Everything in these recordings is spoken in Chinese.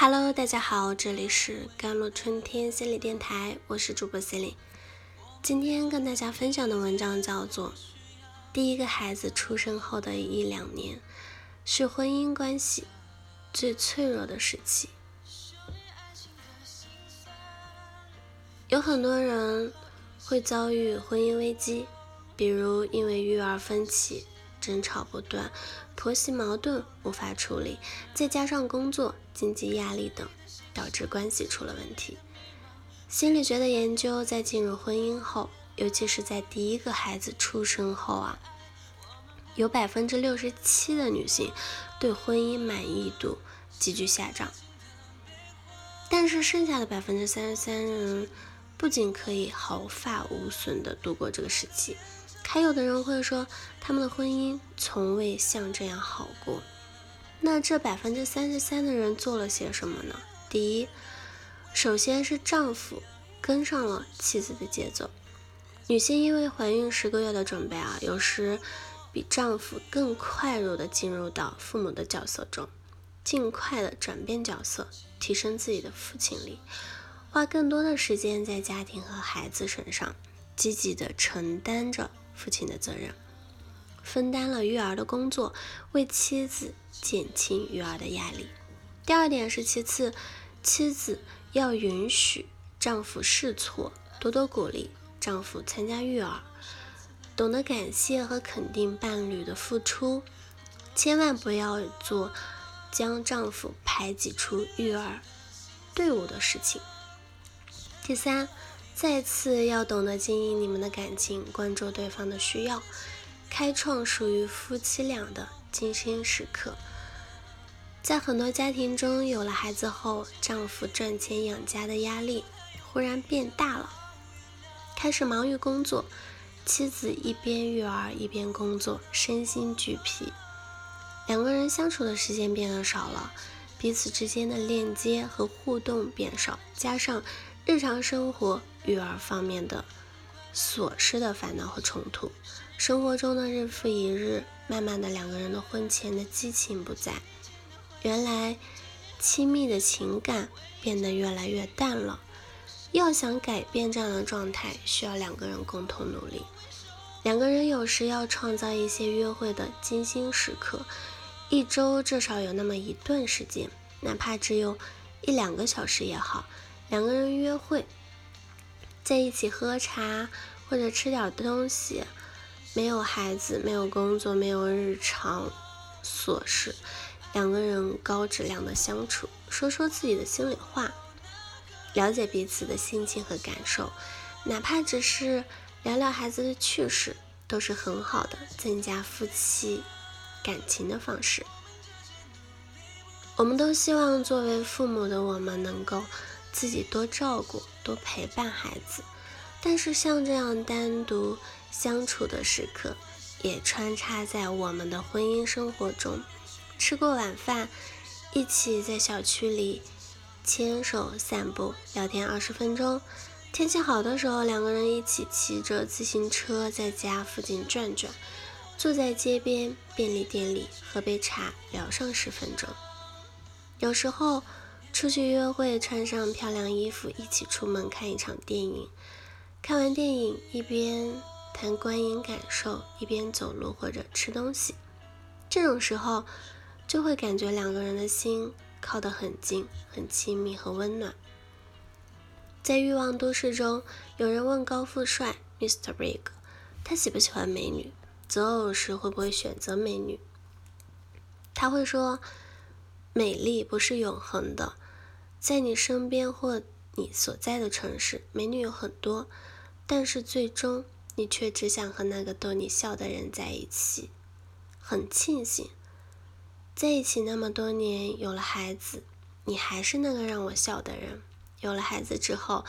Hello，大家好，这里是甘露春天心理电台，我是主播 c e l i n e 今天跟大家分享的文章叫做《第一个孩子出生后的一两年是婚姻关系最脆弱的时期》。有很多人会遭遇婚姻危机，比如因为育儿分歧。争吵不断，婆媳矛盾无法处理，再加上工作、经济压力等，导致关系出了问题。心理学的研究在进入婚姻后，尤其是在第一个孩子出生后啊，有百分之六十七的女性对婚姻满意度急剧下降，但是剩下的百分之三十三人不仅可以毫发无损地度过这个时期。还有的人会说，他们的婚姻从未像这样好过。那这百分之三十三的人做了些什么呢？第一，首先是丈夫跟上了妻子的节奏。女性因为怀孕十个月的准备啊，有时比丈夫更快入的进入到父母的角色中，尽快的转变角色，提升自己的父亲力，花更多的时间在家庭和孩子身上，积极的承担着。父亲的责任，分担了育儿的工作，为妻子减轻育儿的压力。第二点是，其次，妻子要允许丈夫试错，多多鼓励丈夫参加育儿，懂得感谢和肯定伴侣的付出，千万不要做将丈夫排挤出育儿队伍的事情。第三。再次要懂得经营你们的感情，关注对方的需要，开创属于夫妻俩的精心时刻。在很多家庭中，有了孩子后，丈夫赚钱养家的压力忽然变大了，开始忙于工作，妻子一边育儿一边工作，身心俱疲，两个人相处的时间变得少了，彼此之间的链接和互动变少，加上日常生活。育儿方面的琐事的烦恼和冲突，生活中的日复一日，慢慢的两个人的婚前的激情不在，原来亲密的情感变得越来越淡了。要想改变这样的状态，需要两个人共同努力。两个人有时要创造一些约会的精心时刻，一周至少有那么一段时间，哪怕只有一两个小时也好，两个人约会。在一起喝茶或者吃点东西，没有孩子，没有工作，没有日常琐事，两个人高质量的相处，说说自己的心里话，了解彼此的心情和感受，哪怕只是聊聊孩子的趣事，都是很好的增加夫妻感情的方式。我们都希望作为父母的我们能够。自己多照顾、多陪伴孩子，但是像这样单独相处的时刻，也穿插在我们的婚姻生活中。吃过晚饭，一起在小区里牵手散步、聊天二十分钟。天气好的时候，两个人一起骑着自行车在家附近转转，坐在街边便利店里喝杯茶，聊上十分钟。有时候。出去约会，穿上漂亮衣服，一起出门看一场电影。看完电影，一边谈观影感受，一边走路或者吃东西。这种时候，就会感觉两个人的心靠得很近，很亲密和温暖。在欲望都市中，有人问高富帅 Mr. Big，他喜不喜欢美女？择偶时会不会选择美女？他会说。美丽不是永恒的，在你身边或你所在的城市，美女有很多，但是最终你却只想和那个逗你笑的人在一起。很庆幸，在一起那么多年，有了孩子，你还是那个让我笑的人。有了孩子之后，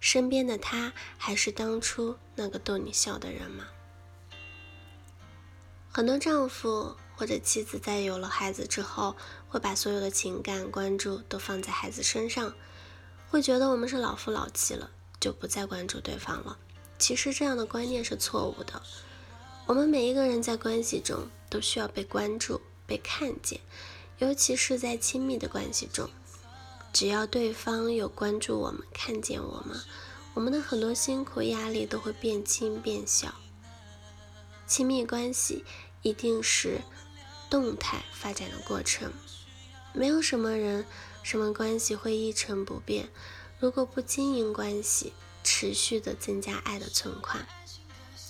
身边的他还是当初那个逗你笑的人吗？很多丈夫。或者妻子在有了孩子之后，会把所有的情感关注都放在孩子身上，会觉得我们是老夫老妻了，就不再关注对方了。其实这样的观念是错误的。我们每一个人在关系中都需要被关注、被看见，尤其是在亲密的关系中。只要对方有关注我们、看见我们，我们的很多辛苦、压力都会变轻变小。亲密关系一定是动态发展的过程，没有什么人、什么关系会一成不变。如果不经营关系，持续的增加爱的存款，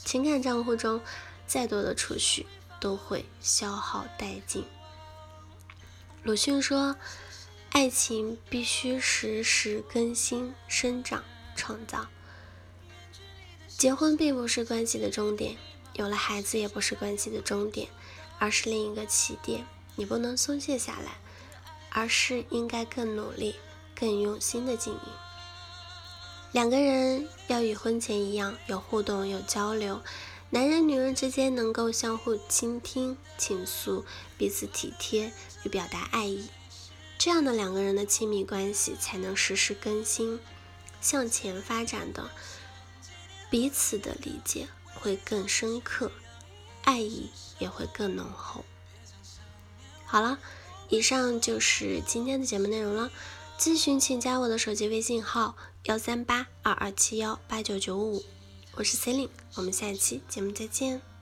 情感账户中再多的储蓄都会消耗殆尽。鲁迅说：“爱情必须时时更新、生长、创造。结婚并不是关系的终点。”有了孩子也不是关系的终点，而是另一个起点。你不能松懈下来，而是应该更努力、更用心的经营。两个人要与婚前一样有互动、有交流，男人女人之间能够相互倾听、倾诉，彼此体贴与表达爱意，这样的两个人的亲密关系才能时时更新、向前发展的，彼此的理解。会更深刻，爱意也会更浓厚。好了，以上就是今天的节目内容了。咨询请加我的手机微信号幺三八二二七幺八九九五，我是 c e l i n e 我们下期节目再见。